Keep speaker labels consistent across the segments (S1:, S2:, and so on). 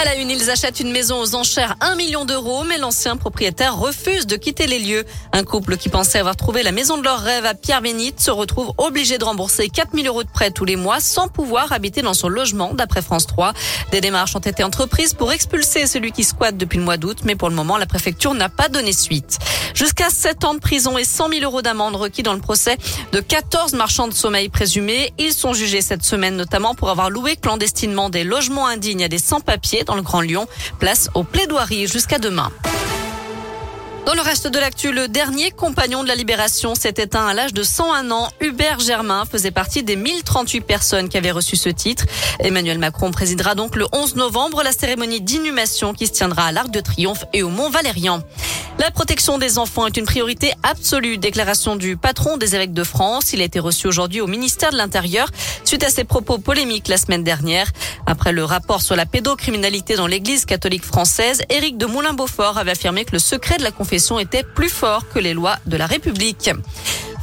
S1: À la une, ils achètent une maison aux enchères 1 million d'euros, mais l'ancien propriétaire refuse de quitter les lieux. Un couple qui pensait avoir trouvé la maison de leur rêve à Pierre-Bénite se retrouve obligé de rembourser 4 000 euros de prêt tous les mois sans pouvoir habiter dans son logement, d'après France 3. Des démarches ont été entreprises pour expulser celui qui squatte depuis le mois d'août, mais pour le moment, la préfecture n'a pas donné suite. Jusqu'à 7 ans de prison et 100 000 euros d'amende requis dans le procès de 14 marchands de sommeil présumés. Ils sont jugés cette semaine notamment pour avoir loué clandestinement des logements indignes à des sans-papiers dans le Grand Lyon. Place aux plaidoiries jusqu'à demain. Dans le reste de l'actu, le dernier compagnon de la libération s'est éteint à l'âge de 101 ans. Hubert Germain faisait partie des 1038 personnes qui avaient reçu ce titre. Emmanuel Macron présidera donc le 11 novembre la cérémonie d'inhumation qui se tiendra à l'Arc de Triomphe et au Mont Valérien. La protection des enfants est une priorité absolue. Déclaration du patron des évêques de France. Il a été reçu aujourd'hui au ministère de l'Intérieur suite à ses propos polémiques la semaine dernière. Après le rapport sur la pédocriminalité dans l'église catholique française, Éric de Moulin-Beaufort avait affirmé que le secret de la confession était plus fort que les lois de la République.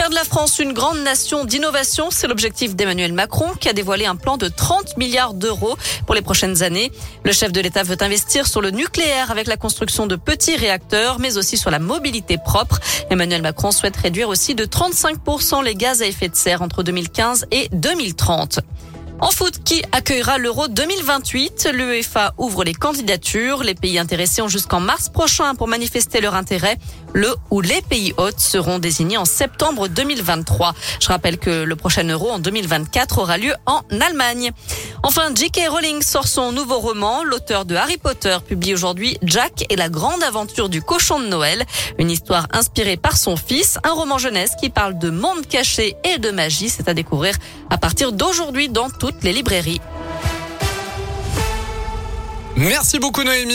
S1: Faire de la France une grande nation d'innovation, c'est l'objectif d'Emmanuel Macron qui a dévoilé un plan de 30 milliards d'euros pour les prochaines années. Le chef de l'État veut investir sur le nucléaire avec la construction de petits réacteurs, mais aussi sur la mobilité propre. Emmanuel Macron souhaite réduire aussi de 35% les gaz à effet de serre entre 2015 et 2030. En foot, qui accueillera l'Euro 2028 L'UEFA ouvre les candidatures. Les pays intéressés ont jusqu'en mars prochain pour manifester leur intérêt. Le ou les pays hôtes seront désignés en septembre 2023. Je rappelle que le prochain Euro en 2024 aura lieu en Allemagne. Enfin, J.K. Rowling sort son nouveau roman. L'auteur de Harry Potter publie aujourd'hui Jack et la grande aventure du cochon de Noël. Une histoire inspirée par son fils. Un roman jeunesse qui parle de monde caché et de magie. C'est à découvrir à partir d'aujourd'hui dans les librairies.
S2: Merci beaucoup Noémie.